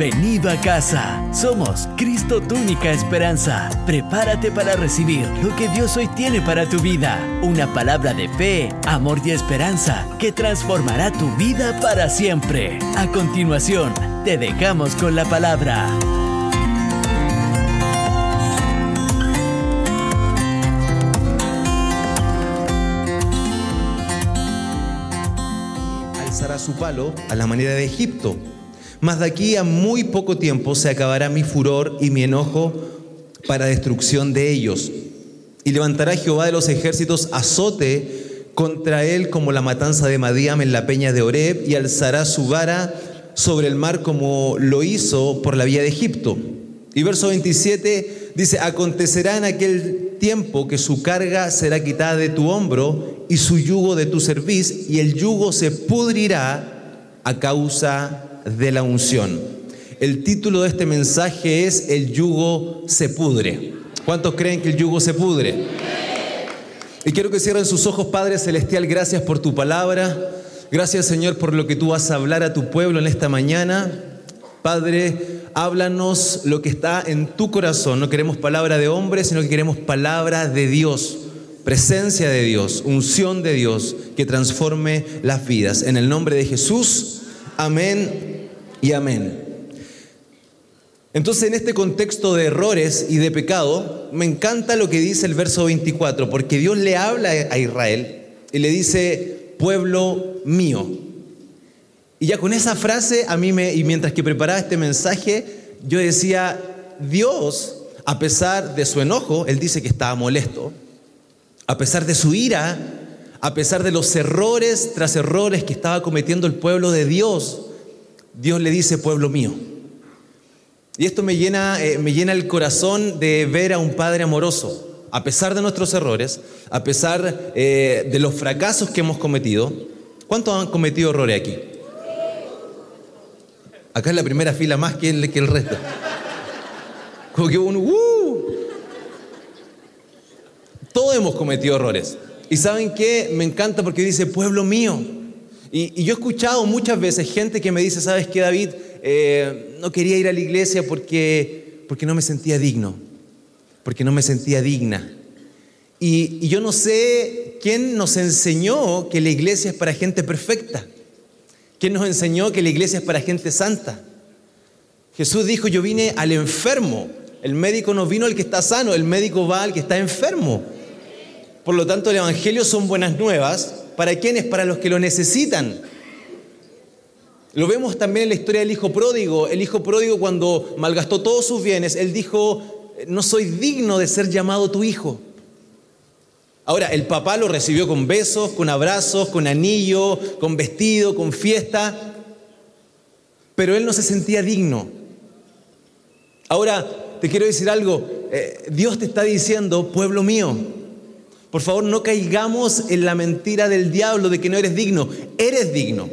Bienvenido a casa. Somos Cristo tu única esperanza. Prepárate para recibir lo que Dios hoy tiene para tu vida. Una palabra de fe, amor y esperanza que transformará tu vida para siempre. A continuación, te dejamos con la palabra. Alzará su palo a la manera de Egipto mas de aquí a muy poco tiempo se acabará mi furor y mi enojo para destrucción de ellos. Y levantará Jehová de los ejércitos azote contra él como la matanza de Madiam en la peña de Oreb y alzará su vara sobre el mar como lo hizo por la vía de Egipto. Y verso 27 dice, acontecerá en aquel tiempo que su carga será quitada de tu hombro y su yugo de tu cerviz y el yugo se pudrirá a causa de la unción. El título de este mensaje es El yugo se pudre. ¿Cuántos creen que el yugo se pudre? Y quiero que cierren sus ojos, Padre Celestial, gracias por tu palabra. Gracias, Señor, por lo que tú vas a hablar a tu pueblo en esta mañana. Padre, háblanos lo que está en tu corazón. No queremos palabra de hombre, sino que queremos palabra de Dios, presencia de Dios, unción de Dios que transforme las vidas. En el nombre de Jesús, amén y amén. Entonces, en este contexto de errores y de pecado, me encanta lo que dice el verso 24, porque Dios le habla a Israel y le dice, pueblo mío. Y ya con esa frase, a mí me, y mientras que preparaba este mensaje, yo decía, Dios, a pesar de su enojo, Él dice que estaba molesto, a pesar de su ira, a pesar de los errores tras errores que estaba cometiendo el pueblo de Dios, Dios le dice, pueblo mío. Y esto me llena, eh, me llena el corazón de ver a un Padre amoroso, a pesar de nuestros errores, a pesar eh, de los fracasos que hemos cometido. ¿Cuántos han cometido errores aquí? Acá es la primera fila más que el, resto. Como que ¡uh! Todos hemos cometido errores. ¿Y saben qué? Me encanta porque dice, pueblo mío. Y, yo he escuchado muchas veces gente que me dice, ¿sabes qué, David? Eh, no quería ir a la iglesia porque, porque no me sentía digno, porque no me sentía digna. Y, y yo no sé quién nos enseñó que la iglesia es para gente perfecta. ¿Quién nos enseñó que la iglesia es para gente santa? Jesús dijo, yo vine al enfermo. El médico no vino al que está sano, el médico va al que está enfermo. Por lo tanto, el Evangelio son buenas nuevas ¿Para quiénes? Para los que lo necesitan. Lo vemos también en la historia del hijo pródigo. El hijo pródigo cuando malgastó todos sus bienes, él dijo, no soy digno de ser llamado tu hijo. Ahora, el papá lo recibió con besos, con abrazos, con anillo, con vestido, con fiesta, pero él no se sentía digno. Ahora, te quiero decir algo, eh, Dios te está diciendo, pueblo mío, por favor, no caigamos en la mentira del diablo de que no eres digno. Eres digno.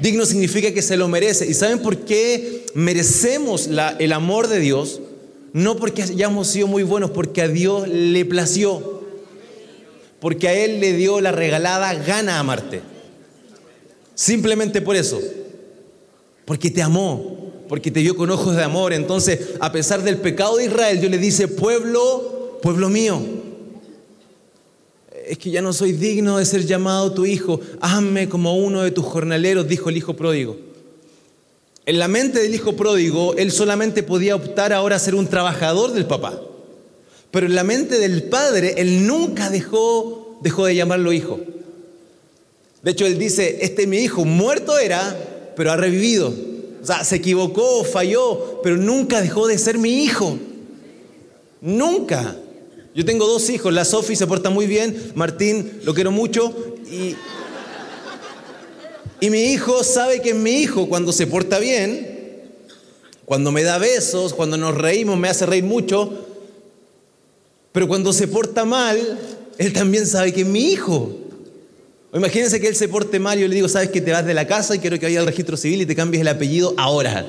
Digno significa que se lo merece. ¿Y saben por qué merecemos el amor de Dios? No porque hayamos sido muy buenos, porque a Dios le plació. Porque a Él le dio la regalada gana amarte. Simplemente por eso. Porque te amó, porque te vio con ojos de amor. Entonces, a pesar del pecado de Israel, Dios le dice, pueblo, pueblo mío es que ya no soy digno de ser llamado tu hijo, hazme como uno de tus jornaleros, dijo el hijo pródigo. En la mente del hijo pródigo, él solamente podía optar ahora a ser un trabajador del papá. Pero en la mente del padre, él nunca dejó, dejó de llamarlo hijo. De hecho, él dice, este mi hijo, muerto era, pero ha revivido. O sea, se equivocó, falló, pero nunca dejó de ser mi hijo. Nunca. Yo tengo dos hijos, la Sofi se porta muy bien, Martín lo quiero mucho y, y mi hijo sabe que es mi hijo cuando se porta bien, cuando me da besos, cuando nos reímos, me hace reír mucho, pero cuando se porta mal, él también sabe que es mi hijo. Imagínense que él se porte mal y yo le digo, sabes que te vas de la casa y quiero que vaya al registro civil y te cambies el apellido ahora.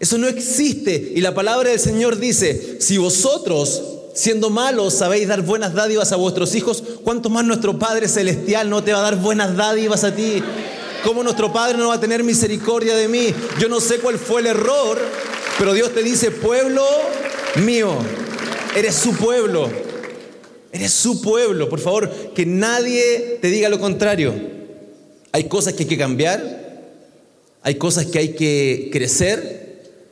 Eso no existe. Y la palabra del Señor dice, si vosotros, siendo malos, sabéis dar buenas dádivas a vuestros hijos, ¿cuánto más nuestro Padre Celestial no te va a dar buenas dádivas a ti? ¿Cómo nuestro Padre no va a tener misericordia de mí? Yo no sé cuál fue el error, pero Dios te dice, pueblo mío, eres su pueblo, eres su pueblo. Por favor, que nadie te diga lo contrario. Hay cosas que hay que cambiar, hay cosas que hay que crecer,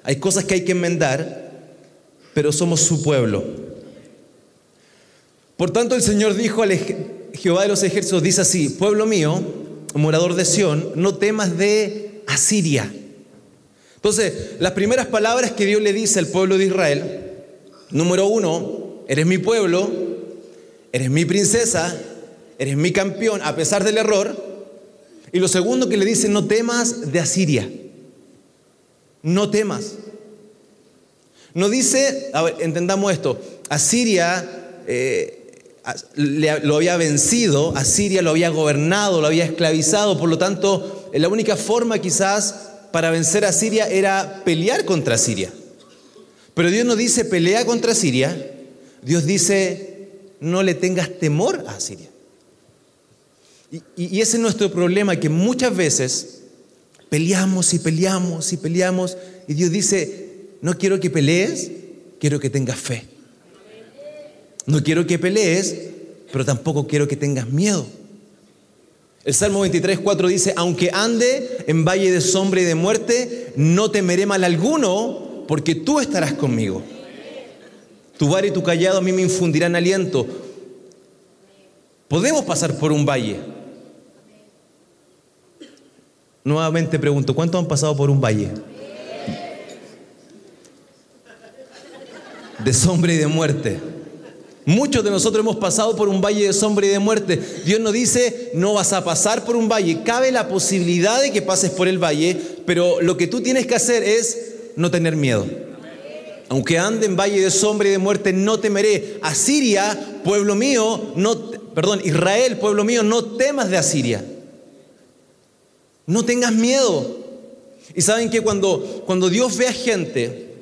hay cosas que hay que enmendar, pero somos su pueblo. Por tanto, el Señor dijo al Jehová de los ejércitos, dice así, pueblo mío, morador de Sión, no temas de Asiria. Entonces, las primeras palabras que Dios le dice al pueblo de Israel, número uno, eres mi pueblo, eres mi princesa, eres mi campeón, a pesar del error. Y lo segundo que le dice, no temas de Asiria. No temas. No dice, entendamos esto, Asiria eh, lo había vencido, Asiria lo había gobernado, lo había esclavizado, por lo tanto, la única forma quizás para vencer a Siria era pelear contra Siria. Pero Dios no dice pelea contra Siria, Dios dice no le tengas temor a Siria. Y, ese es nuestro problema, que muchas veces peleamos y peleamos y peleamos, y Dios dice, no quiero que pelees, quiero que tengas fe. No quiero que pelees, pero tampoco quiero que tengas miedo. El Salmo 23, 4 dice, aunque ande en valle de sombra y de muerte, no temeré mal alguno, porque tú estarás conmigo. Tu bar y tu callado a mí me infundirán aliento. Podemos pasar por un valle. Nuevamente pregunto, ¿cuántos han pasado por un valle? de sombra y de muerte. Muchos de nosotros hemos pasado por un valle de sombra y de muerte. Dios nos dice, no vas a pasar por un valle. Cabe la posibilidad de que pases por el valle, pero lo que tú tienes que hacer es no tener miedo. Aunque ande en valle de sombra y de muerte, no temeré. Asiria, pueblo mío, no, perdón, Israel, pueblo mío, no temas de Asiria. No tengas miedo. Y saben que cuando, cuando Dios ve a gente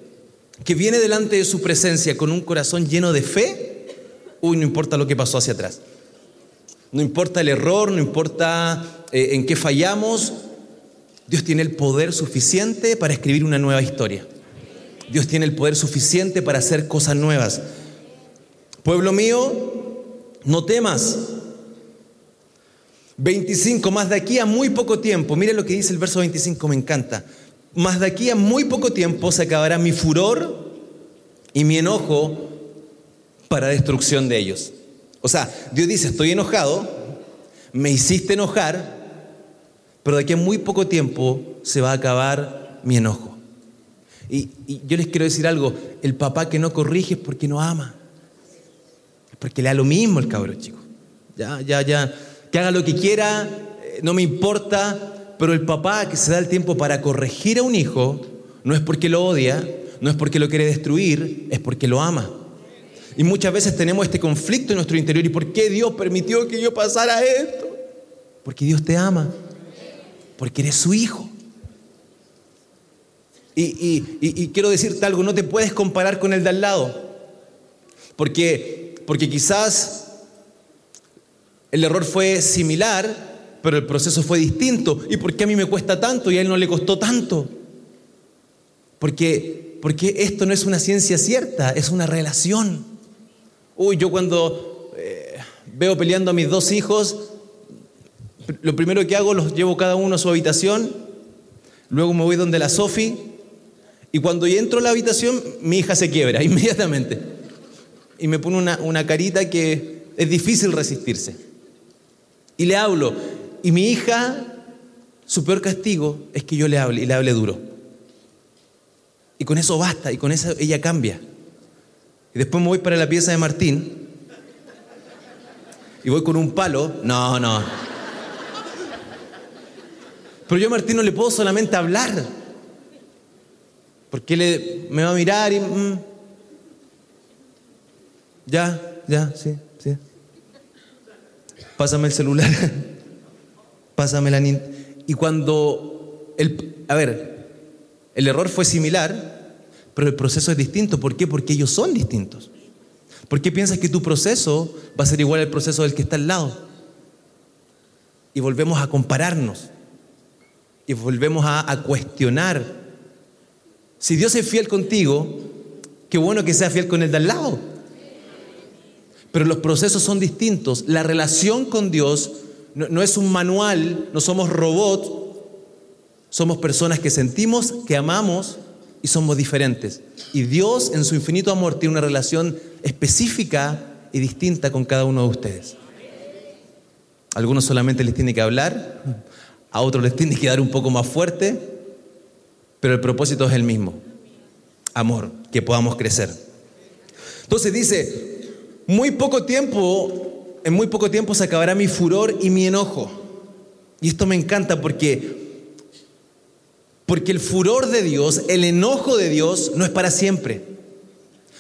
que viene delante de su presencia con un corazón lleno de fe, uy, no importa lo que pasó hacia atrás. No importa el error, no importa eh, en qué fallamos, Dios tiene el poder suficiente para escribir una nueva historia. Dios tiene el poder suficiente para hacer cosas nuevas. Pueblo mío, no temas. 25, más de aquí a muy poco tiempo, mire lo que dice el verso 25, me encanta. Más de aquí a muy poco tiempo se acabará mi furor y mi enojo para destrucción de ellos. O sea, Dios dice, estoy enojado, me hiciste enojar, pero de aquí a muy poco tiempo se va a acabar mi enojo. Y, yo les quiero decir algo, el papá que no corrige es porque no ama. Es porque le da lo mismo el cabrón chico. Ya, ya, ya. Que haga lo que quiera, eh, no me importa, pero el papá que se da el tiempo para corregir a un hijo, no es porque lo odia, no es porque lo quiere destruir, es porque lo ama. Y muchas veces tenemos este conflicto en nuestro interior. ¿Y por qué Dios permitió que yo pasara esto? Porque Dios te ama. Porque eres su hijo. Y, quiero decirte algo, no te puedes comparar con el de al lado. Porque, porque quizás el error fue similar, pero el proceso fue distinto. ¿Y por qué a mí me cuesta tanto y a él no le costó tanto? Porque, porque esto no es una ciencia cierta, es una relación. Uy, yo cuando eh, veo peleando a mis dos hijos, lo primero que hago los llevo cada uno a su habitación, luego me voy donde la Sofi, y cuando yo entro a la habitación, mi hija se quiebra inmediatamente. Y me pone una, una carita que es difícil resistirse. Y le hablo, y mi hija, su peor castigo es que yo le hable y le hable duro. Y con eso basta, y con eso ella cambia. Y después me voy para la pieza de Martín y voy con un palo. No, no. Pero yo a Martín no le puedo solamente hablar. Porque él me va a mirar y... Mm. ya, ya, sí. Pásame el celular. pásame la Y cuando, el, a ver, el error fue similar, pero el proceso es distinto. ¿Por qué? Porque ellos son distintos. ¿Por qué piensas que tu proceso va a ser igual al proceso del que está al lado? Y volvemos a compararnos. y volvemos a, a cuestionar. Si Dios es fiel contigo, qué bueno que sea fiel con el de al lado. Pero los procesos son distintos. La relación con Dios no, es un manual, no somos robots, somos personas que sentimos, que amamos y somos diferentes. Y Dios en su infinito amor tiene una relación específica y distinta con cada uno de ustedes. Algunos solamente les tiene que hablar, a otros les tiene que dar un poco más fuerte, pero el propósito es el mismo. Amor, que podamos crecer. Entonces dice, muy poco tiempo, en muy poco tiempo se acabará mi furor y mi enojo. Y esto me encanta porque porque el furor de Dios, el enojo de Dios no es para siempre.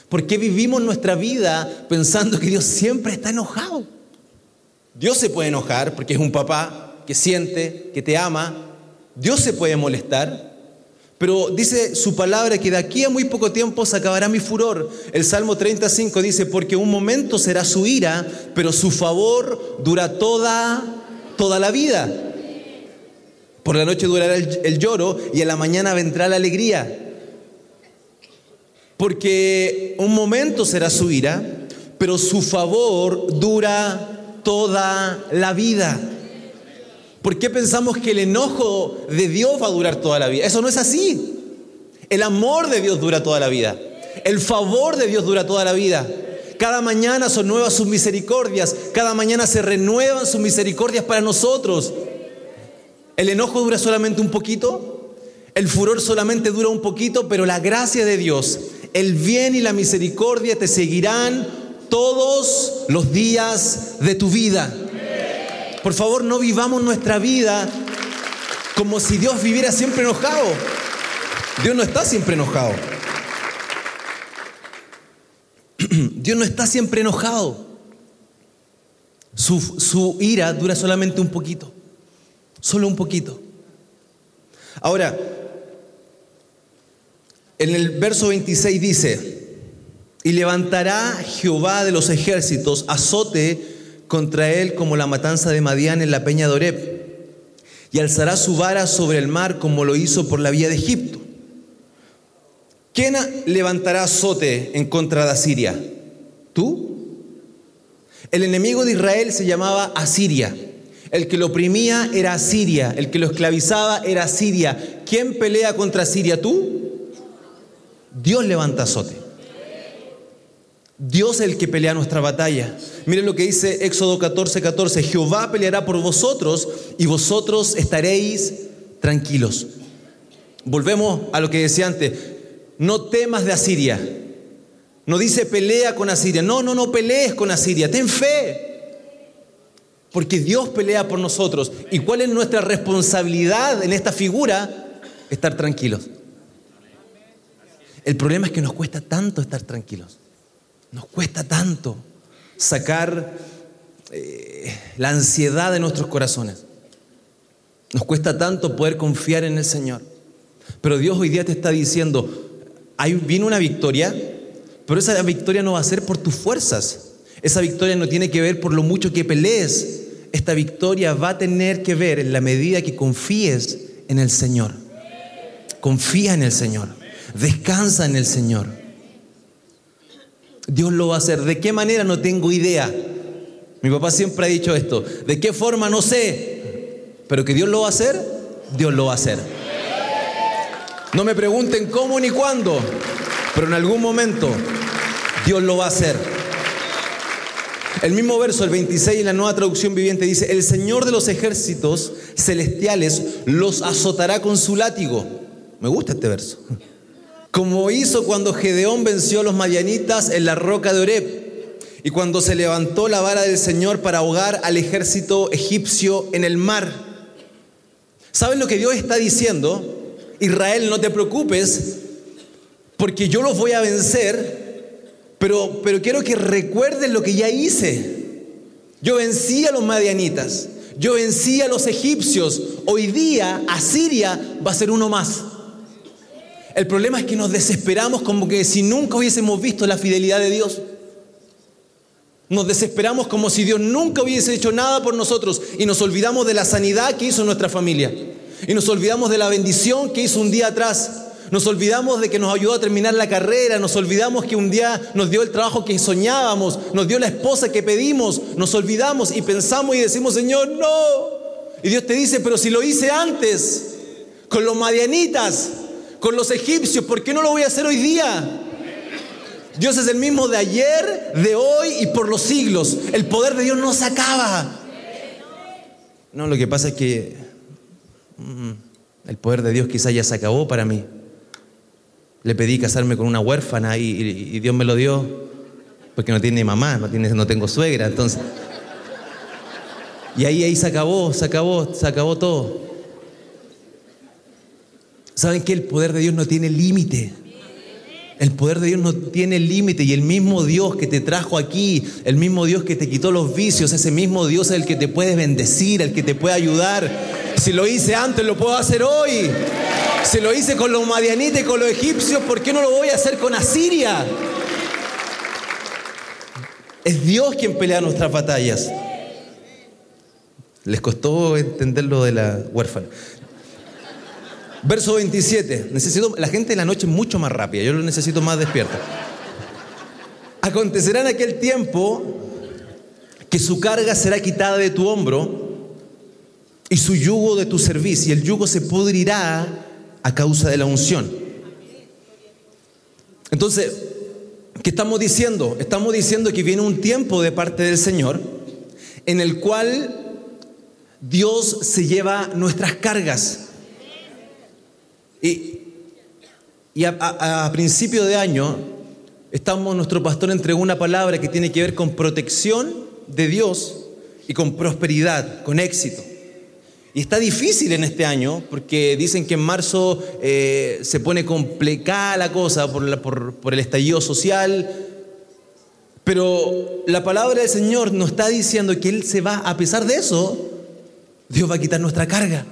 ¿Por qué vivimos nuestra vida pensando que Dios siempre está enojado? Dios se puede enojar porque es un papá que siente, que te ama. Dios se puede molestar. Pero dice su palabra que de aquí a muy poco tiempo se acabará mi furor. El Salmo 35 dice, porque un momento será su ira, pero su favor dura toda, toda la vida. Por la noche durará el, el lloro y en la mañana vendrá la alegría. Porque un momento será su ira, pero su favor dura toda la vida. ¿Por qué pensamos que el enojo de Dios va a durar toda la vida? Eso no es así. El amor de Dios dura toda la vida. El favor de Dios dura toda la vida. Cada mañana son nuevas sus misericordias. Cada mañana se renuevan sus misericordias para nosotros. El enojo dura solamente un poquito. El furor solamente dura un poquito, pero la gracia de Dios, el bien y la misericordia te seguirán todos los días de tu vida. Por favor, no vivamos nuestra vida como si Dios viviera siempre enojado. Dios no está siempre enojado. Dios no está siempre enojado. Su, su, ira dura solamente un poquito. Solo un poquito. Ahora, en el verso 26 dice, y levantará Jehová de los ejércitos azote contra él como la matanza de Madián en la peña de Oreb, y alzará su vara sobre el mar como lo hizo por la vía de Egipto. ¿Quién levantará azote en contra de Asiria? ¿Tú? El enemigo de Israel se llamaba Asiria. El que lo oprimía era Asiria, el que lo esclavizaba era Asiria. ¿Quién pelea contra Siria? ¿Tú? Dios levanta azote. Dios es el que pelea nuestra batalla. Miren lo que dice Éxodo 14, 14. Jehová peleará por vosotros y vosotros estaréis tranquilos. Volvemos a lo que decía antes. No temas de Asiria. No dice pelea con Asiria. No, no, no pelees con Asiria. Ten fe. Porque Dios pelea por nosotros. ¿Y cuál es nuestra responsabilidad en esta figura? Estar tranquilos. El problema es que nos cuesta tanto estar tranquilos. Nos cuesta tanto sacar eh, la ansiedad de nuestros corazones. Nos cuesta tanto poder confiar en el Señor. Pero Dios hoy día te está diciendo, hay, viene una victoria, pero esa victoria no va a ser por tus fuerzas. Esa victoria no tiene que ver por lo mucho que pelees. Esta victoria va a tener que ver en la medida que confíes en el Señor. Confía en el Señor. Descansa en el Señor. Dios lo va a hacer. ¿De qué manera? No tengo idea. Mi papá siempre ha dicho esto. ¿De qué forma? No sé. Pero que Dios lo va a hacer, Dios lo va a hacer. No me pregunten cómo ni cuándo, pero en algún momento Dios lo va a hacer. El mismo verso, el 26 en la nueva traducción viviente dice, el Señor de los ejércitos celestiales los azotará con su látigo. Me gusta este verso. Como hizo cuando Gedeón venció a los madianitas en la roca de Oreb y cuando se levantó la vara del Señor para ahogar al ejército egipcio en el mar. ¿Saben lo que Dios está diciendo? Israel, no te preocupes, porque yo los voy a vencer, pero, pero quiero que recuerden lo que ya hice. Yo vencí a los madianitas, yo vencí a los egipcios, hoy día Asiria va a ser uno más. El problema es que nos desesperamos como que si nunca hubiésemos visto la fidelidad de Dios. Nos desesperamos como si Dios nunca hubiese hecho nada por nosotros y nos olvidamos de la sanidad que hizo nuestra familia. Y nos olvidamos de la bendición que hizo un día atrás. Nos olvidamos de que nos ayudó a terminar la carrera, nos olvidamos que un día nos dio el trabajo que soñábamos, nos dio la esposa que pedimos, nos olvidamos y pensamos y decimos, Señor, no. Y Dios te dice, pero si lo hice antes, con los madianitas, con los egipcios, ¿por qué no lo voy a hacer hoy día? Dios es el mismo de ayer, de hoy y por los siglos. El poder de Dios no se acaba. No, lo que pasa es que mm, el poder de Dios quizás ya se acabó para mí. Le pedí casarme con una huérfana y, Dios me lo dio porque no tiene mamá, no, tiene, no tengo suegra, entonces. Y ahí, ahí se acabó, se acabó, se acabó todo. ¿Saben que el poder de Dios no tiene límite? El poder de Dios no tiene límite y el mismo Dios que te trajo aquí, el mismo Dios que te quitó los vicios, ese mismo Dios es el que te puede bendecir, el que te puede ayudar. Si lo hice antes, lo puedo hacer hoy. Si lo hice con los madianitas y con los egipcios, ¿por qué no lo voy a hacer con Asiria? Es Dios quien pelea nuestras batallas. Les costó entender lo de la huérfana. Verso 27. Necesito, la gente en la noche mucho más rápida, yo lo necesito más despierta. Acontecerá en aquel tiempo que su carga será quitada de tu hombro y su yugo de tu servicio, y el yugo se pudrirá a causa de la unción. Entonces, ¿qué estamos diciendo? Estamos diciendo que viene un tiempo de parte del Señor en el cual Dios se lleva nuestras cargas. Y, a, principio de año, estamos, nuestro pastor entregó una palabra que tiene que ver con protección de Dios y con prosperidad, con éxito. Y está difícil en este año porque dicen que en marzo eh, se pone complicada la cosa por, por el estallido social. Pero la palabra del Señor nos está diciendo que Él se va, a pesar de eso, Dios va a quitar nuestra carga.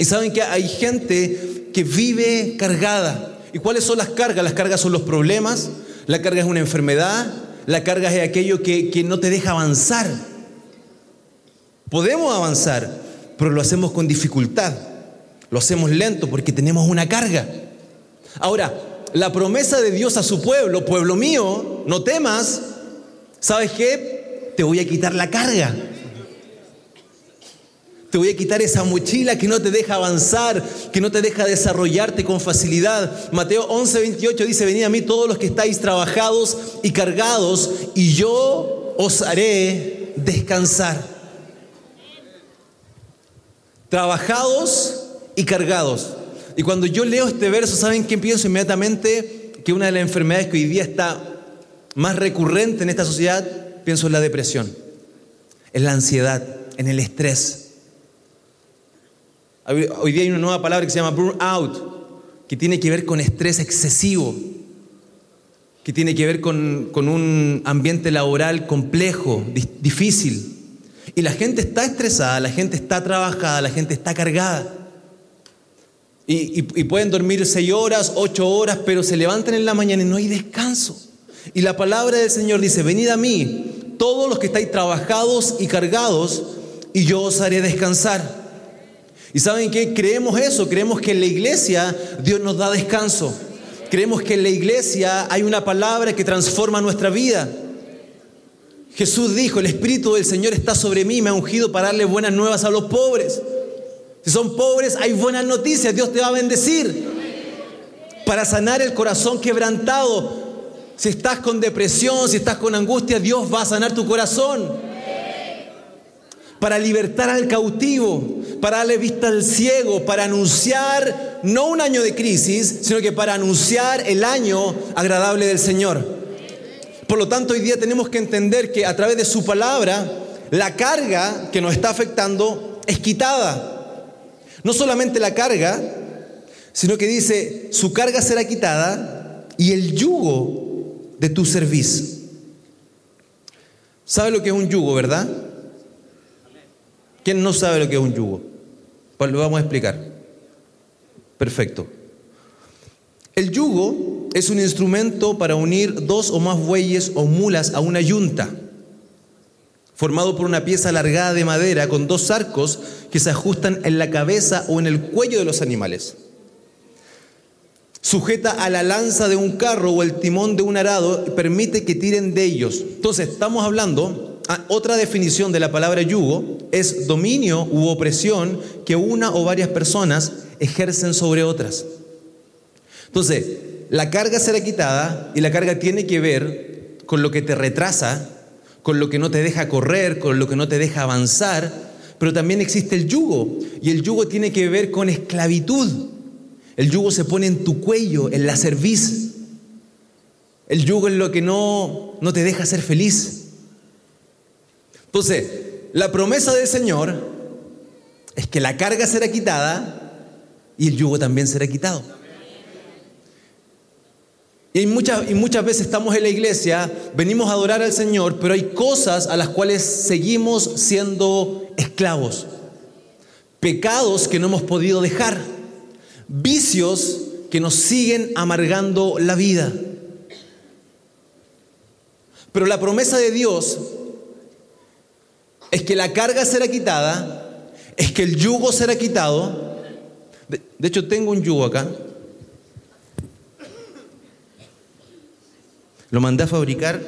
Y saben que hay gente que vive cargada. ¿Y cuáles son las cargas? Las cargas son los problemas, la carga es una enfermedad, la carga es aquello que, que no te deja avanzar. Podemos avanzar, pero lo hacemos con dificultad, lo hacemos lento porque tenemos una carga. Ahora, la promesa de Dios a su pueblo, pueblo mío, no temas, ¿sabes qué? Te voy a quitar la carga. Te voy a quitar esa mochila que no te deja avanzar, que no te deja desarrollarte con facilidad. Mateo 11, 28 dice, venid a mí todos los que estáis trabajados y cargados, y yo os haré descansar. Trabajados y cargados. Y cuando yo leo este verso, ¿saben qué pienso inmediatamente? Que una de las enfermedades que hoy día está más recurrente en esta sociedad, pienso en la depresión, en la ansiedad, en el estrés. Hoy día hay una nueva palabra que se llama burnout, que tiene que ver con estrés excesivo, que tiene que ver con, un ambiente laboral complejo, difícil. Y la gente está estresada, la gente está trabajada, la gente está cargada. Y, y, pueden dormir seis horas, ocho horas, pero se levantan en la mañana y no hay descanso. Y la palabra del Señor dice, venid a mí, todos los que estáis trabajados y cargados, y yo os haré descansar. ¿Y saben qué? Creemos eso, creemos que en la iglesia Dios nos da descanso. Creemos que en la iglesia hay una palabra que transforma nuestra vida. Jesús dijo, el Espíritu del Señor está sobre mí, me ha ungido para darle buenas nuevas a los pobres. Si son pobres, hay buenas noticias, Dios te va a bendecir. Para sanar el corazón quebrantado. Si estás con depresión, si estás con angustia, Dios va a sanar tu corazón para libertar al cautivo, para darle vista al ciego, para anunciar no un año de crisis, sino que para anunciar el año agradable del Señor. Por lo tanto, hoy día tenemos que entender que a través de su palabra, la carga que nos está afectando es quitada. No solamente la carga, sino que dice, su carga será quitada y el yugo de tu servicio. ¿Sabe lo que es un yugo, verdad? ¿Quién no sabe lo que es un yugo? Pues lo vamos a explicar. Perfecto. El yugo es un instrumento para unir dos o más bueyes o mulas a una yunta. formado por una pieza alargada de madera con dos arcos que se ajustan en la cabeza o en el cuello de los animales. Sujeta a la lanza de un carro o el timón de un arado permite que tiren de ellos. Entonces, estamos hablando, otra definición de la palabra yugo es dominio u opresión que una o varias personas ejercen sobre otras. Entonces, la carga será quitada y la carga tiene que ver con lo que te retrasa, con lo que no te deja correr, con lo que no te deja avanzar, pero también existe el yugo y el yugo tiene que ver con esclavitud. El yugo se pone en tu cuello, en la cerviz. El yugo es lo que no, no te deja ser feliz. Entonces, la promesa del Señor es que la carga será quitada y el yugo también será quitado. Y muchas, y muchas veces estamos en la iglesia, venimos a adorar al Señor, pero hay cosas a las cuales seguimos siendo esclavos. Pecados que no hemos podido dejar. Vicios que nos siguen amargando la vida. Pero la promesa de Dios es que la carga será quitada, es que el yugo será quitado. De, hecho, tengo un yugo acá. Lo mandé a fabricar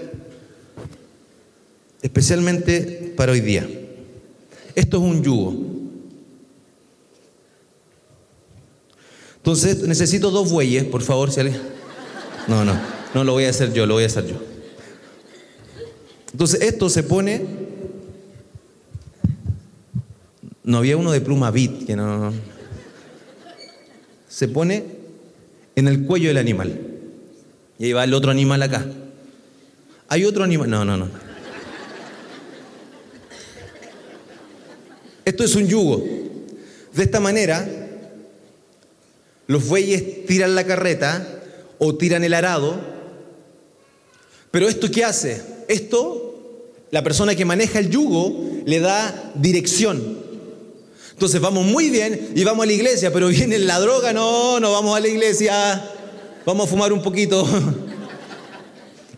especialmente para hoy día. Esto es un yugo. Entonces necesito dos bueyes, por favor, si alguien... No, no, no lo voy a hacer yo, lo voy a hacer yo. Entonces esto se pone... No había uno de pluma bit, que no... Se pone en el cuello del animal. Y ahí va el otro animal acá. Hay otro animal. No, no, no. Esto es un yugo. De esta manera, los bueyes tiran la carreta o tiran el arado. Pero esto qué hace? Esto, la persona que maneja el yugo le da dirección. Entonces vamos muy bien y vamos a la iglesia, pero viene la droga, no, no vamos a la iglesia vamos a fumar un poquito.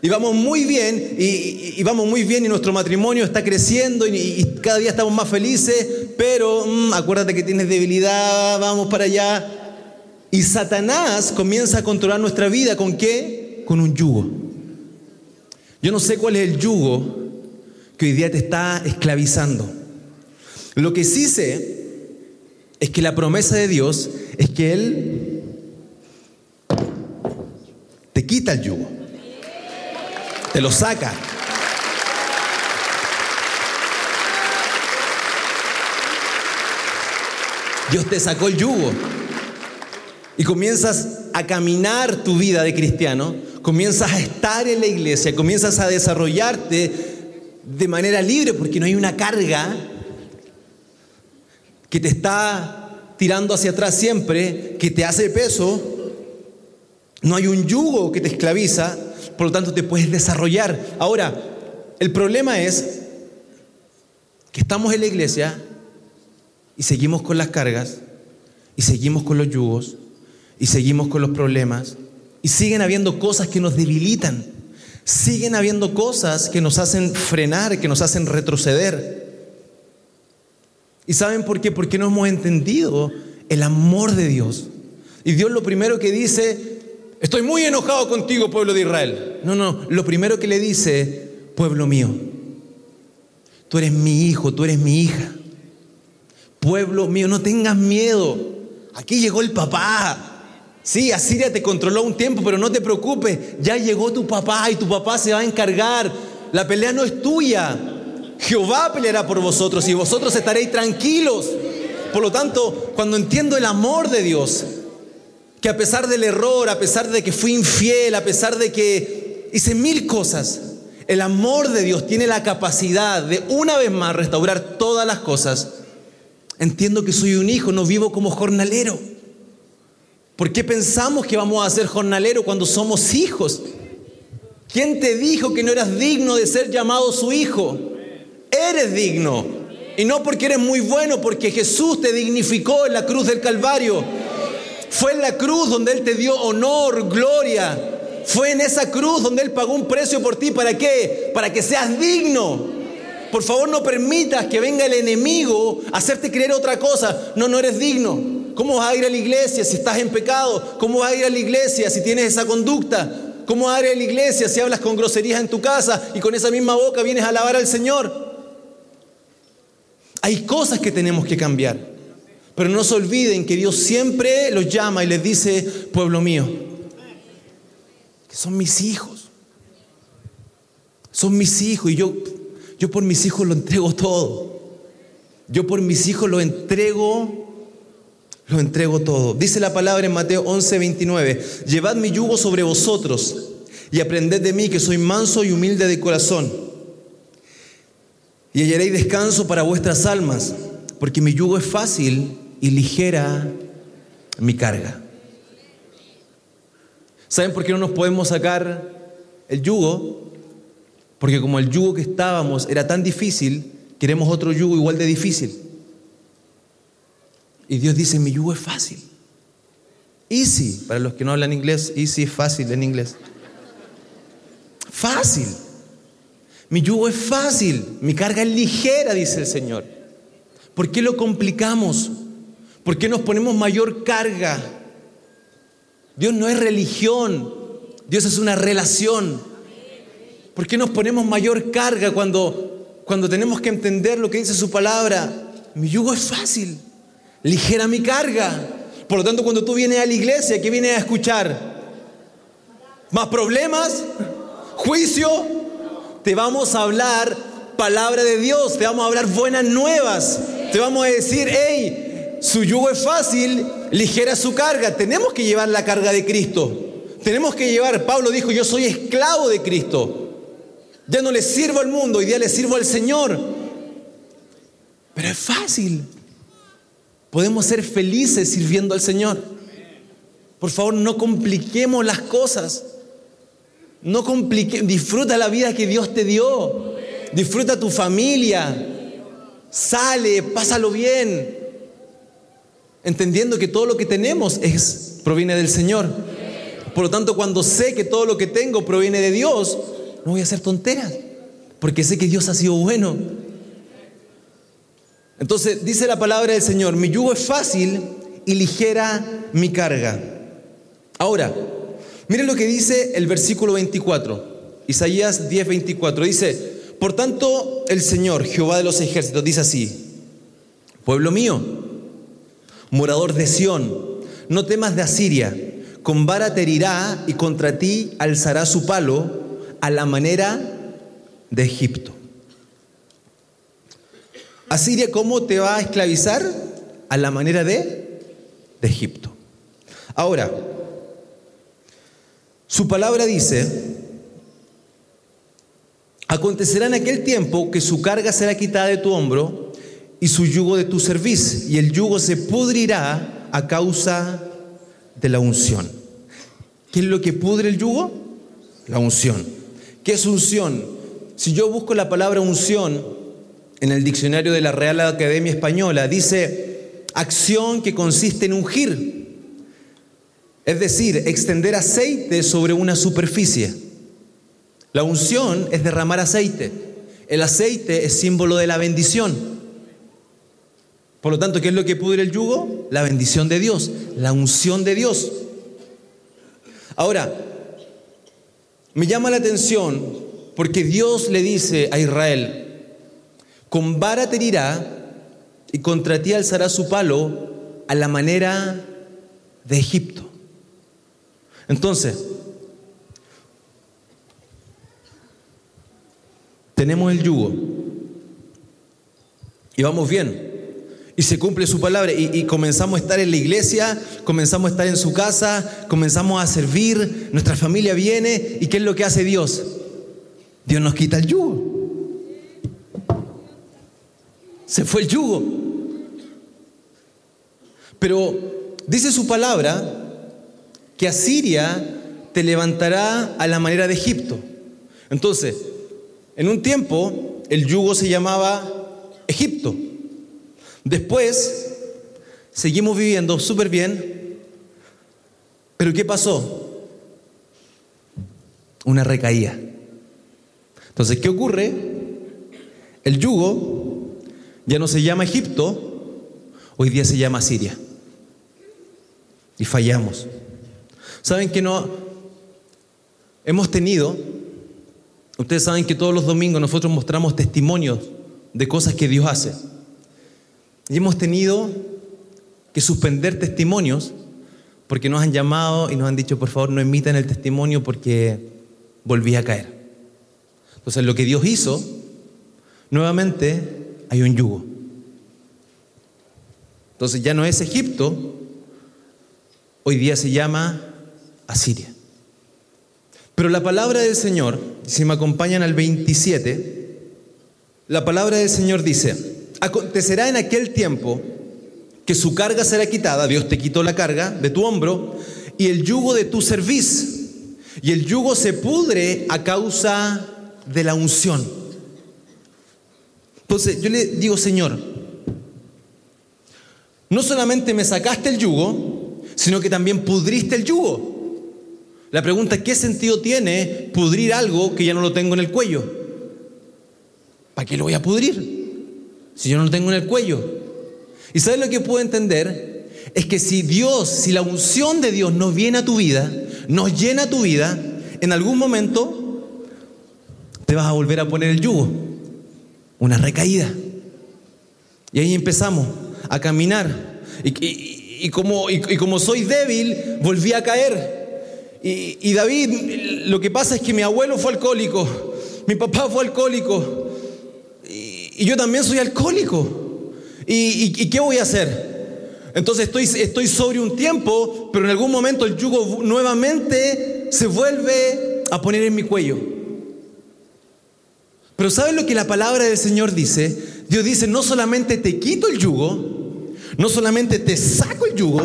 Y vamos muy bien, y, vamos muy bien, y nuestro matrimonio está creciendo, y, cada día estamos más felices, pero mm, acuérdate que tienes debilidad, vamos para allá. Y Satanás comienza a controlar nuestra vida, ¿con qué? Con un yugo. Yo no sé cuál es el yugo que hoy día te está esclavizando. Lo que sí sé es que la promesa de Dios es que Él te quita el yugo, te lo saca. Dios te sacó el yugo y comienzas a caminar tu vida de cristiano, comienzas a estar en la iglesia, comienzas a desarrollarte de manera libre porque no hay una carga que te está tirando hacia atrás siempre, que te hace peso, no hay un yugo que te esclaviza, por lo tanto te puedes desarrollar. Ahora, el problema es que estamos en la iglesia y seguimos con las cargas, y seguimos con los yugos, y seguimos con los problemas, y siguen habiendo cosas que nos debilitan, siguen habiendo cosas que nos hacen frenar, que nos hacen retroceder. ¿Y saben por qué? Porque no hemos entendido el amor de Dios. Y Dios lo primero que dice Estoy muy enojado contigo, pueblo de Israel. No, no, lo primero que le dice, pueblo mío, tú eres mi hijo, tú eres mi hija. Pueblo mío, no tengas miedo. Aquí llegó el papá. Sí, Asiria te controló un tiempo, pero no te preocupes. Ya llegó tu papá y tu papá se va a encargar. La pelea no es tuya. Jehová peleará por vosotros y vosotros estaréis tranquilos. Por lo tanto, cuando entiendo el amor de Dios, que a pesar del error, a pesar de que fui infiel, a pesar de que hice mil cosas, el amor de Dios tiene la capacidad de una vez más restaurar todas las cosas. Entiendo que soy un hijo, no vivo como jornalero. ¿Por qué pensamos que vamos a ser jornalero cuando somos hijos? ¿Quién te dijo que no eras digno de ser llamado su hijo? Eres digno. Y no porque eres muy bueno, porque Jesús te dignificó en la cruz del Calvario. Fue en la cruz donde Él te dio honor, gloria. Fue en esa cruz donde Él pagó un precio por ti. ¿Para qué? Para que seas digno. Por favor, no permitas que venga el enemigo a hacerte creer otra cosa. No, no eres digno. ¿Cómo vas a ir a la iglesia si estás en pecado? ¿Cómo vas a ir a la iglesia si tienes esa conducta? ¿Cómo vas a ir a la iglesia si hablas con groserías en tu casa y con esa misma boca vienes a alabar al Señor? Hay cosas que tenemos que cambiar. Pero no se olviden que Dios siempre los llama y les dice, pueblo mío, que son mis hijos. Son mis hijos y yo yo por mis hijos lo entrego todo. Yo por mis hijos lo entrego, lo entrego todo. Dice la palabra en Mateo 11, 29. Llevad mi yugo sobre vosotros y aprended de mí que soy manso y humilde de corazón. Y hallaréis descanso para vuestras almas, porque mi yugo es fácil y ligera mi carga. ¿Saben por qué no nos podemos sacar el yugo? Porque como el yugo que estábamos era tan difícil, queremos otro yugo igual de difícil. Y Dios dice, mi yugo es fácil. Easy, para los que no hablan inglés, easy es fácil en inglés. Fácil. Mi yugo es fácil, mi carga es ligera, dice el Señor. ¿Por qué lo complicamos? ¿Por qué nos ponemos mayor carga? Dios no es religión, Dios es una relación. ¿Por qué nos ponemos mayor carga cuando, cuando tenemos que entender lo que dice su palabra? Mi yugo es fácil, ligera mi carga. Por lo tanto, cuando tú vienes a la iglesia, ¿qué vienes a escuchar? ¿Más problemas? ¿Juicio? Te vamos a hablar palabra de Dios, te vamos a hablar buenas nuevas. Te vamos a decir, hey, su yugo es fácil, ligera su carga. Tenemos que llevar la carga de Cristo. Tenemos que llevar, Pablo dijo, yo soy esclavo de Cristo. Ya no le sirvo al mundo, hoy día le sirvo al Señor. Pero es fácil. Podemos ser felices sirviendo al Señor. Por favor, no compliquemos las cosas. No compliquemos. Disfruta la vida que Dios te dio. Disfruta tu familia. Sale, pásalo bien. Entendiendo que todo lo que tenemos es proviene del Señor. Por lo tanto, cuando sé que todo lo que tengo proviene de Dios, no voy a hacer tonteras, porque sé que Dios ha sido bueno. Entonces dice la palabra del Señor, mi yugo es fácil y ligera mi carga. Ahora, miren lo que dice el versículo 24, Isaías 10, 24, dice, por tanto el Señor, Jehová de los ejércitos, dice así, pueblo mío, morador de Sión, no temas de Asiria, con vara te herirá y contra ti alzará su palo a la manera de Egipto. Asiria, ¿cómo te va a esclavizar? A la manera de, de Egipto. Ahora, su palabra dice, acontecerá en aquel tiempo que su carga será quitada de tu hombro y su yugo de tu cerviz, y el yugo se pudrirá a causa de la unción. ¿Qué es lo que pudre el yugo? La unción. ¿Qué es unción? Si yo busco la palabra unción en el diccionario de la Real Academia Española, dice acción que consiste en ungir, es decir, extender aceite sobre una superficie. La unción es derramar aceite. El aceite es símbolo de la bendición. Por lo tanto, ¿qué es lo que pudre el yugo? La bendición de Dios, la unción de Dios. Ahora, me llama la atención porque Dios le dice a Israel, con vara te herirá y contra ti alzará su palo a la manera de Egipto. Entonces, tenemos el yugo y vamos bien y se cumple su palabra y, comenzamos a estar en la iglesia, comenzamos a estar en su casa, comenzamos a servir, nuestra familia viene y ¿qué es lo que hace Dios? Dios nos quita el yugo. Se fue el yugo. Pero dice su palabra que Asiria te levantará a la manera de Egipto. Entonces, en un tiempo el yugo se llamaba Egipto. Después, seguimos viviendo súper bien, pero ¿qué pasó? Una recaída. Entonces, ¿qué ocurre? El yugo ya no se llama Egipto, hoy día se llama Siria. Y fallamos. ¿Saben que no? Hemos tenido, ustedes saben que todos los domingos nosotros mostramos testimonios de cosas que Dios hace. Y hemos tenido que suspender testimonios porque nos han llamado y nos han dicho, por favor, no emitan el testimonio porque volví a caer. Entonces, lo que Dios hizo, nuevamente hay un yugo. Entonces, ya no es Egipto, hoy día se llama Asiria. Pero la palabra del Señor, si me acompañan al 27, la palabra del Señor dice, acontecerá en aquel tiempo que su carga será quitada, Dios te quitó la carga de tu hombro, y el yugo de tu cerviz, y el yugo se pudre a causa de la unción. Entonces yo le digo, Señor, no solamente me sacaste el yugo, sino que también pudriste el yugo. La pregunta es, ¿qué sentido tiene pudrir algo que ya no lo tengo en el cuello? ¿Para qué lo voy a pudrir? Si yo no lo tengo en el cuello. ¿Y sabes lo que puedo entender? Es que si Dios, si la unción de Dios nos viene a tu vida, nos llena tu vida, en algún momento te vas a volver a poner el yugo, una recaída. Y ahí empezamos a caminar. Y, como, soy débil, volví a caer. Y David, lo que pasa es que mi abuelo fue alcohólico, mi papá fue alcohólico, y yo también soy alcohólico. ¿Y, qué voy a hacer? Entonces estoy, sobre un tiempo, pero en algún momento el yugo nuevamente se vuelve a poner en mi cuello. Pero ¿sabes lo que la palabra del Señor dice? Dios dice, no solamente te quito el yugo, no solamente te saco el yugo,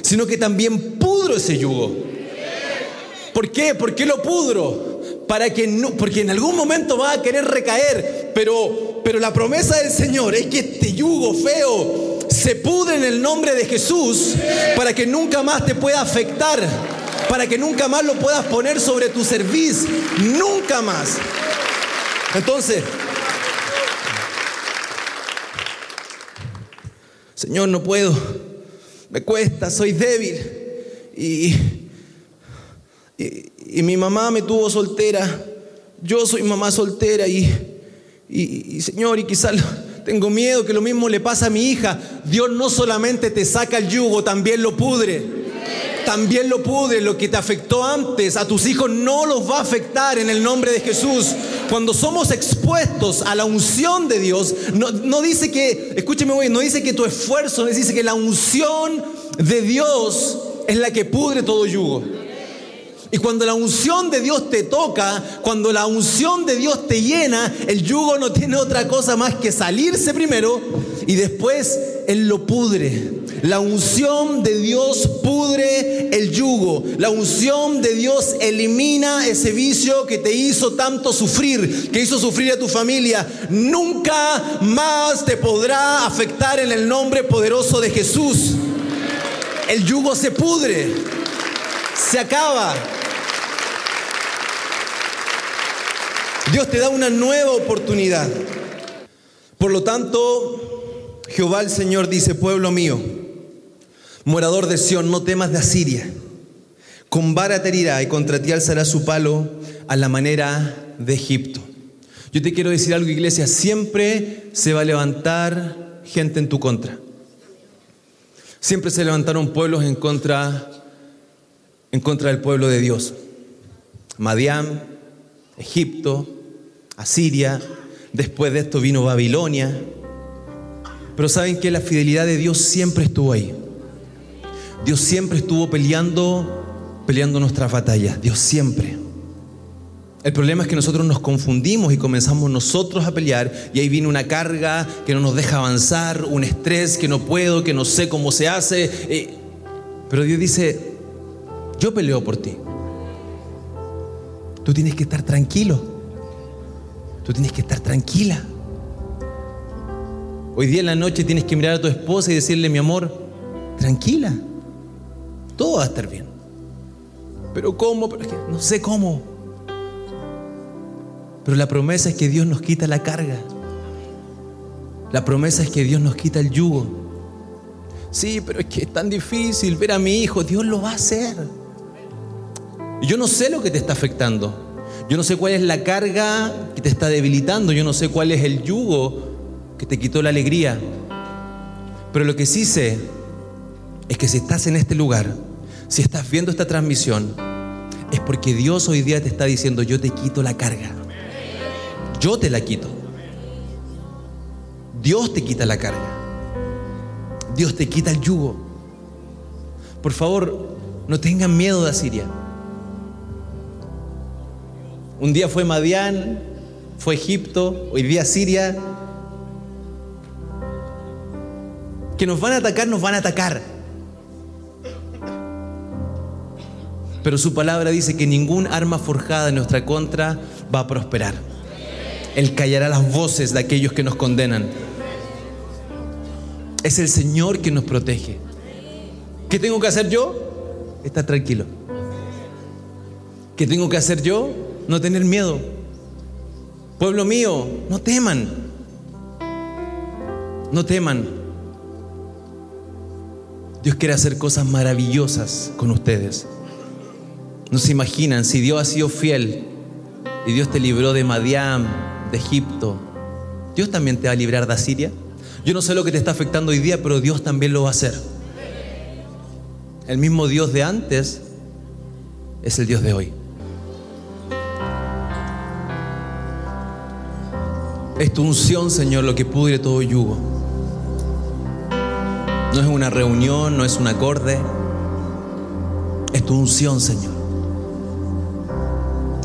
sino que también pudro ese yugo. ¿Por qué? ¿Por qué lo pudro? para que no, porque en algún momento va a querer recaer, pero, pero la promesa del Señor es que este yugo feo se pudre en el nombre de Jesús para que nunca más te pueda afectar, para que nunca más lo puedas poner sobre tu servicio, nunca más. Entonces, Señor, no puedo, me cuesta, soy débil y y, mi mamá me tuvo soltera, yo soy mamá soltera y, y, Señor, y quizás tengo miedo que lo mismo le pasa a mi hija. Dios no solamente te saca el yugo, también lo pudre. También lo pudre, lo que te afectó antes a tus hijos no los va a afectar en el nombre de Jesús. Cuando somos expuestos a la unción de Dios, no, no dice que, escúcheme bien, no dice que tu esfuerzo, dice que la unción de Dios es la que pudre todo yugo. Y cuando la unción de Dios te toca, cuando la unción de Dios te llena, el yugo no tiene otra cosa más que salirse primero y después Él lo pudre. La unción de Dios pudre el yugo. La unción de Dios elimina ese vicio que te hizo tanto sufrir, que hizo sufrir a tu familia. Nunca más te podrá afectar en el nombre poderoso de Jesús. El yugo se pudre, se acaba. Dios te da una nueva oportunidad. Por lo tanto, Jehová el Señor dice, pueblo mío, morador de Sión, no temas de Asiria. Con vara te herirá y contra ti alzará su palo a la manera de Egipto. Yo te quiero decir algo, iglesia, siempre se va a levantar gente en tu contra. Siempre se levantaron pueblos en contra, en contra del pueblo de Dios. Madián, Egipto, Asiria, después de esto vino Babilonia. Pero saben que la fidelidad de Dios siempre estuvo ahí. Dios siempre estuvo peleando, peleando nuestras batallas. Dios siempre. El problema es que nosotros nos confundimos y comenzamos nosotros a pelear y ahí viene una carga que no nos deja avanzar, un estrés que no puedo, que no sé cómo se hace. Eh, pero Dios dice, yo peleo por ti. Tú tienes que estar tranquilo. Tú tienes que estar tranquila. Hoy día en la noche tienes que mirar a tu esposa y decirle, mi amor, tranquila. Todo va a estar bien. Pero ¿cómo? no sé cómo. Pero la promesa es que Dios nos quita la carga. La promesa es que Dios nos quita el yugo. Sí, pero es que es tan difícil ver a mi hijo. Dios lo va a hacer. Yo no sé lo que te está afectando. Yo no sé cuál es la carga que te está debilitando. Yo no sé cuál es el yugo que te quitó la alegría. Pero lo que sí sé es que si estás en este lugar, si estás viendo esta transmisión, es porque Dios hoy día te está diciendo, yo te quito la carga. Yo te la quito. Dios te quita la carga. Dios te quita el yugo. Por favor, no tengan miedo de Asiria. Un día fue Madián, fue Egipto, hoy día Siria. Que nos van a atacar, nos van a atacar. Pero su palabra dice que ningún arma forjada en nuestra contra va a prosperar. Él callará las voces de aquellos que nos condenan. Es el Señor que nos protege. ¿Qué tengo que hacer yo? Estar tranquilo. ¿Qué tengo que hacer yo? No tener miedo. Pueblo mío, no teman. No teman. Dios quiere hacer cosas maravillosas con ustedes. No se imaginan, si Dios ha sido fiel y Dios te libró de Madián, de Egipto, Dios también te va a librar de Asiria. Yo no sé lo que te está afectando hoy día, pero Dios también lo va a hacer. El mismo Dios de antes es el Dios de hoy. Es tu unción, Señor, lo que pudre todo yugo. No es una reunión, no es un acorde. Es tu unción, Señor.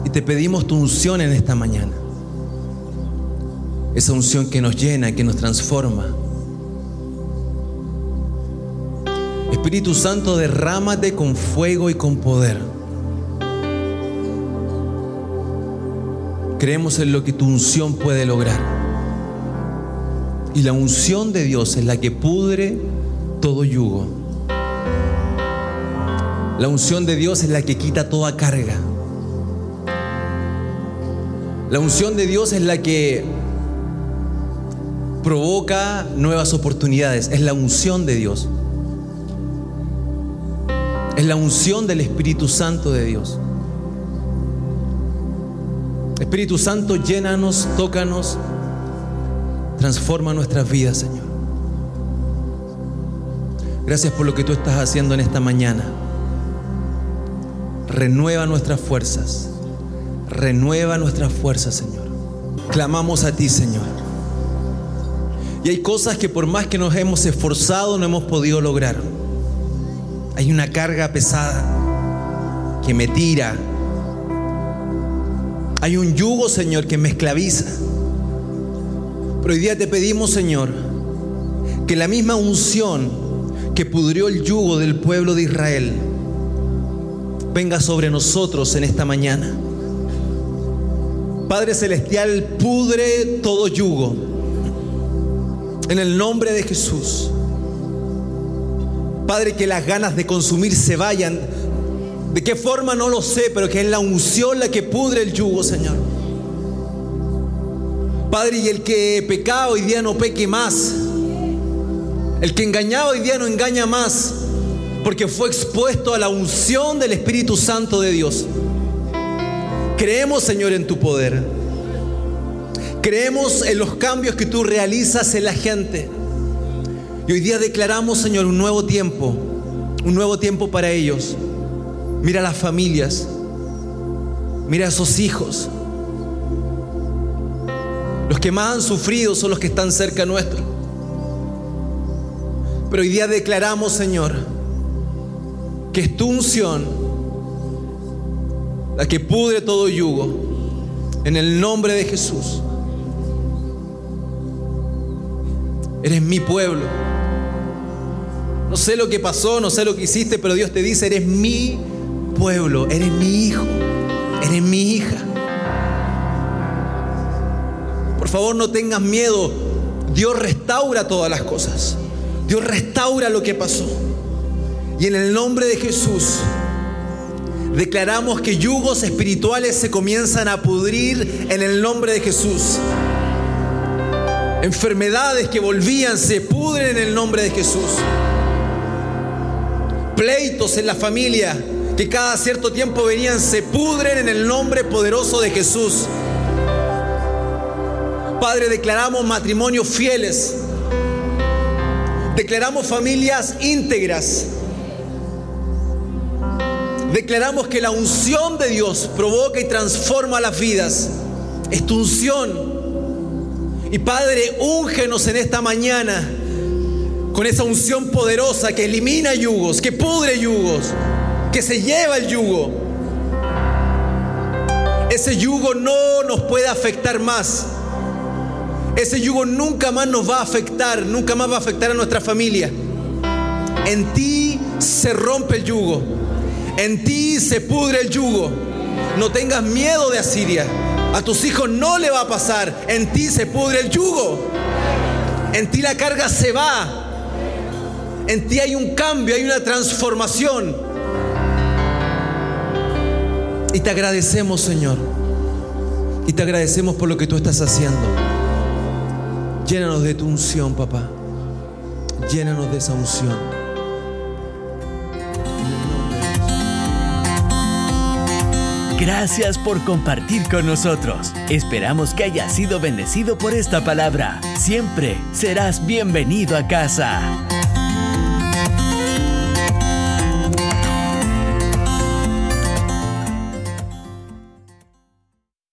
Y te pedimos tu unción en esta mañana. Esa unción que nos llena, que nos transforma. Espíritu Santo, derrámate con fuego y con poder. Creemos en lo que tu unción puede lograr. Y la unción de Dios es la que pudre todo yugo. La unción de Dios es la que quita toda carga. La unción de Dios es la que provoca nuevas oportunidades. Es la unción de Dios. Es la unción del Espíritu Santo de Dios. Espíritu Santo, llénanos, tócanos, transforma nuestras vidas, Señor. Gracias por lo que tú estás haciendo en esta mañana. Renueva nuestras fuerzas. Renueva nuestras fuerzas, Señor. Clamamos a ti, Señor. Y hay cosas que por más que nos hemos esforzado no hemos podido lograr. Hay una carga pesada que me tira. Hay un yugo, Señor, que me esclaviza. Pero hoy día te pedimos, Señor, que la misma unción que pudrió el yugo del pueblo de Israel venga sobre nosotros en esta mañana. Padre Celestial, pudre todo yugo. En el nombre de Jesús. Padre, que las ganas de consumir se vayan. ¿De qué forma? No lo sé, pero que es la unción la que pudre el yugo, Señor. Padre, y el que pecaba hoy día no peque más. El que engañaba hoy día no engaña más. Porque fue expuesto a la unción del Espíritu Santo de Dios. Creemos, Señor, en tu poder. Creemos en los cambios que tú realizas en la gente. Y hoy día declaramos, Señor, un nuevo tiempo. Un nuevo tiempo para ellos. Mira las familias. Mira a esos hijos. Los que más han sufrido son los que están cerca nuestro. Pero hoy día declaramos, Señor, que es tu unción la que pudre todo yugo, en el nombre de Jesús. Eres mi pueblo. No sé lo que pasó, no sé lo que hiciste, pero Dios te dice, eres mi pueblo, eres mi hijo, eres mi hija. Por favor, no tengas miedo. Dios restaura todas las cosas. Dios restaura lo que pasó. Y en el nombre de Jesús, Declaramos que yugos espirituales se comienzan a pudrir en el nombre de Jesús. Enfermedades que volvían se pudren en el nombre de Jesús. Pleitos en la familia que cada cierto tiempo venían se pudren en el nombre poderoso de Jesús. Padre, declaramos matrimonios fieles. Declaramos familias íntegras. Declaramos que la unción de Dios provoca y transforma las vidas. Es tu unción. Y Padre, úngenos en esta mañana con esa unción poderosa que elimina yugos, que pudre yugos, que se lleva el yugo. Ese yugo no nos puede afectar más. Ese yugo nunca más nos va a afectar, nunca más va a afectar a nuestra familia. En ti se rompe el yugo. En ti se pudre el yugo. No tengas miedo de Asiria. A tus hijos no le va a pasar. En ti se pudre el yugo. En ti la carga se va. En ti hay un cambio, hay una transformación. Y te agradecemos, Señor. Y te agradecemos por lo que tú estás haciendo. Llénanos de tu unción, papá. Llénanos de esa unción. Gracias por compartir con nosotros. Esperamos que hayas sido bendecido por esta palabra. Siempre serás bienvenido a casa.